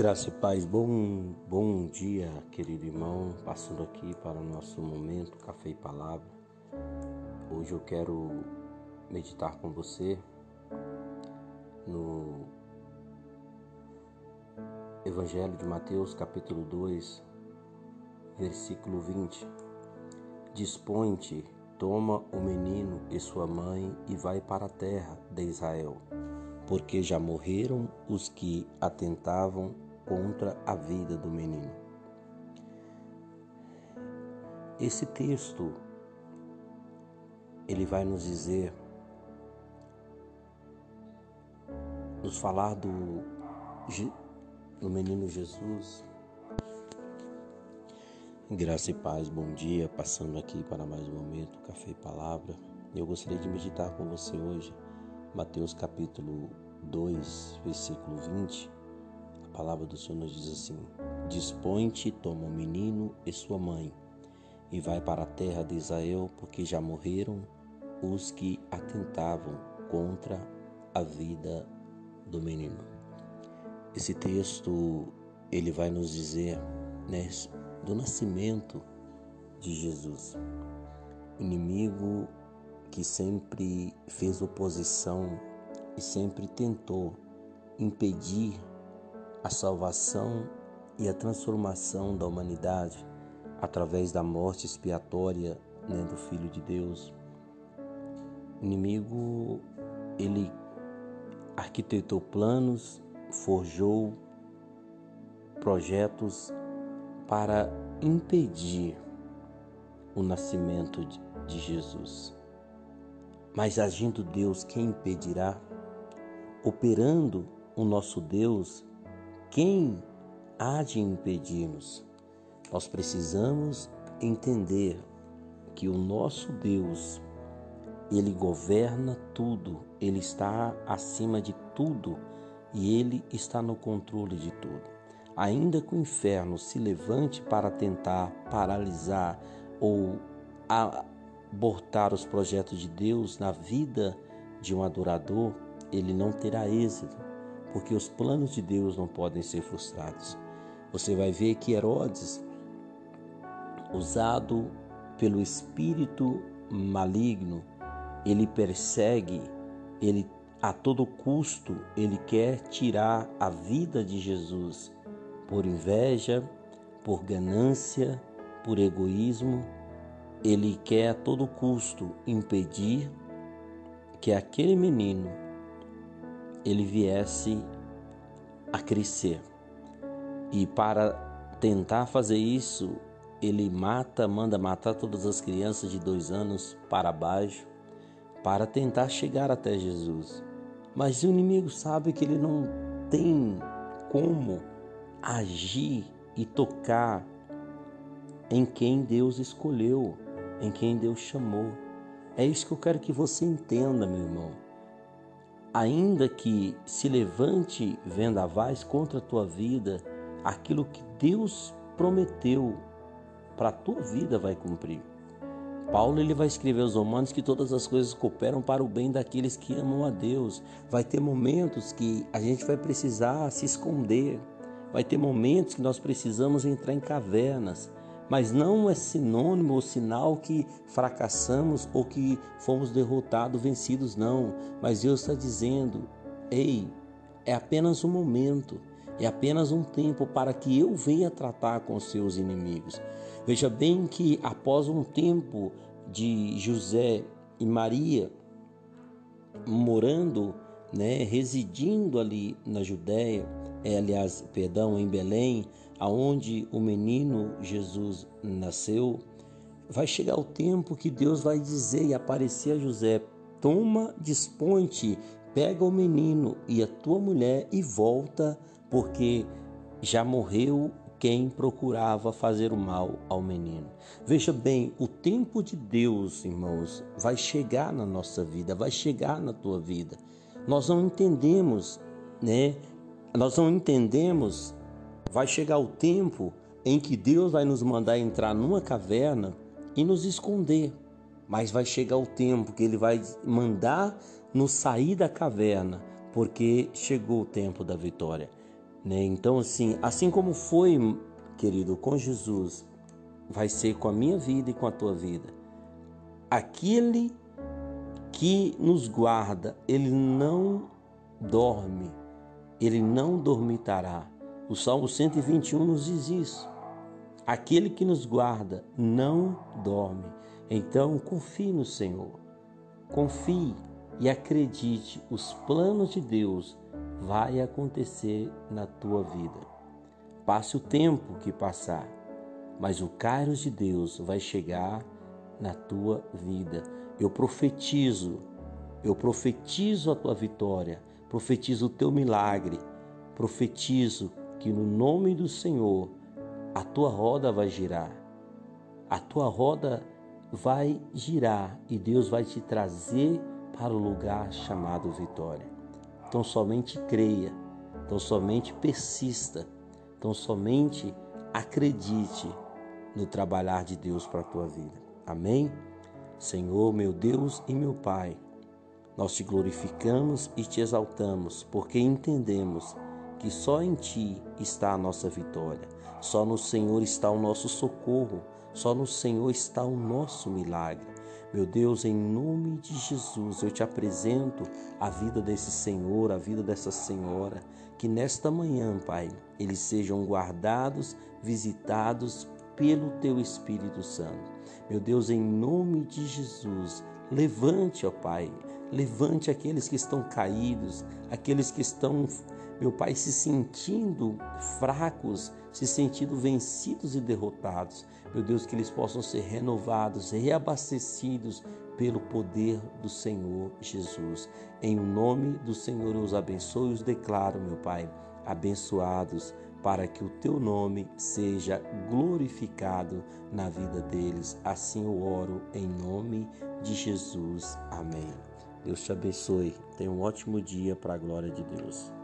Graça e paz, bom, bom dia, querido irmão. Passando aqui para o nosso momento Café e Palavra. Hoje eu quero meditar com você no Evangelho de Mateus, capítulo 2, versículo 20. Dispõe-te, toma o menino e sua mãe e vai para a terra de Israel porque já morreram os que atentavam contra a vida do menino. Esse texto ele vai nos dizer nos falar do, do menino Jesus. Graça e paz, bom dia, passando aqui para mais um momento, café e palavra. Eu gostaria de meditar com você hoje Mateus capítulo 2, versículo 20, a palavra do Senhor nos diz assim: Dispõe-te, toma o menino e sua mãe, e vai para a terra de Israel, porque já morreram os que atentavam contra a vida do menino. Esse texto ele vai nos dizer né, do nascimento de Jesus, inimigo que sempre fez oposição e sempre tentou impedir a salvação e a transformação da humanidade através da morte expiatória né, do Filho de Deus. O inimigo, ele arquitetou planos, forjou projetos para impedir o nascimento de Jesus. Mas agindo Deus, quem impedirá? Operando o nosso Deus, quem há de impedir-nos? Nós precisamos entender que o nosso Deus, ele governa tudo, ele está acima de tudo e ele está no controle de tudo. Ainda que o inferno se levante para tentar paralisar ou abortar os projetos de Deus na vida de um adorador, ele não terá êxito, porque os planos de Deus não podem ser frustrados. Você vai ver que Herodes, usado pelo espírito maligno, ele persegue, ele a todo custo, ele quer tirar a vida de Jesus por inveja, por ganância, por egoísmo ele quer a todo custo impedir que aquele menino ele viesse a crescer. E para tentar fazer isso, ele mata, manda matar todas as crianças de dois anos para baixo, para tentar chegar até Jesus. Mas o inimigo sabe que ele não tem como agir e tocar em quem Deus escolheu em quem Deus chamou. É isso que eu quero que você entenda, meu irmão. Ainda que se levante vendavais contra a tua vida, aquilo que Deus prometeu para a tua vida vai cumprir. Paulo ele vai escrever aos Romanos que todas as coisas cooperam para o bem daqueles que amam a Deus. Vai ter momentos que a gente vai precisar se esconder. Vai ter momentos que nós precisamos entrar em cavernas mas não é sinônimo ou sinal que fracassamos ou que fomos derrotados, vencidos, não. Mas Deus está dizendo: ei, é apenas um momento, é apenas um tempo para que eu venha tratar com seus inimigos. Veja bem que após um tempo de José e Maria morando, né, residindo ali na Judéia, é, aliás, perdão, em Belém, aonde o menino Jesus nasceu, vai chegar o tempo que Deus vai dizer e aparecer a José: toma, dispõe-te, pega o menino e a tua mulher e volta, porque já morreu quem procurava fazer o mal ao menino. Veja bem, o tempo de Deus, irmãos, vai chegar na nossa vida, vai chegar na tua vida. Nós não entendemos, né? Nós não entendemos Vai chegar o tempo em que Deus vai nos mandar entrar numa caverna e nos esconder. Mas vai chegar o tempo que Ele vai mandar nos sair da caverna, porque chegou o tempo da vitória. Né? Então, assim, assim como foi, querido, com Jesus, vai ser com a minha vida e com a tua vida. Aquele que nos guarda, ele não dorme, ele não dormitará. O Salmo 121 nos diz isso. Aquele que nos guarda não dorme. Então, confie no Senhor. Confie e acredite, os planos de Deus vai acontecer na tua vida. Passe o tempo que passar, mas o Kairos de Deus vai chegar na tua vida. Eu profetizo, eu profetizo a tua vitória, profetizo o teu milagre, profetizo que no nome do Senhor a tua roda vai girar. A tua roda vai girar e Deus vai te trazer para o lugar chamado vitória. Então somente creia, então somente persista, então somente acredite no trabalhar de Deus para a tua vida. Amém? Senhor, meu Deus e meu Pai, nós te glorificamos e te exaltamos, porque entendemos que só em Ti está a nossa vitória, só no Senhor está o nosso socorro, só no Senhor está o nosso milagre. Meu Deus, em nome de Jesus, eu te apresento a vida desse Senhor, a vida dessa senhora, que nesta manhã, Pai, eles sejam guardados, visitados pelo teu Espírito Santo. Meu Deus, em nome de Jesus, levante, ó Pai, levante aqueles que estão caídos, aqueles que estão, meu Pai, se sentindo fracos, se sentindo vencidos e derrotados. Meu Deus, que eles possam ser renovados, reabastecidos pelo poder do Senhor Jesus. Em nome do Senhor eu os abençoo e os declaro, meu Pai, abençoados, para que o teu nome seja glorificado na vida deles. Assim eu oro em nome de Jesus. Amém. Deus te abençoe. Tenha um ótimo dia para a glória de Deus.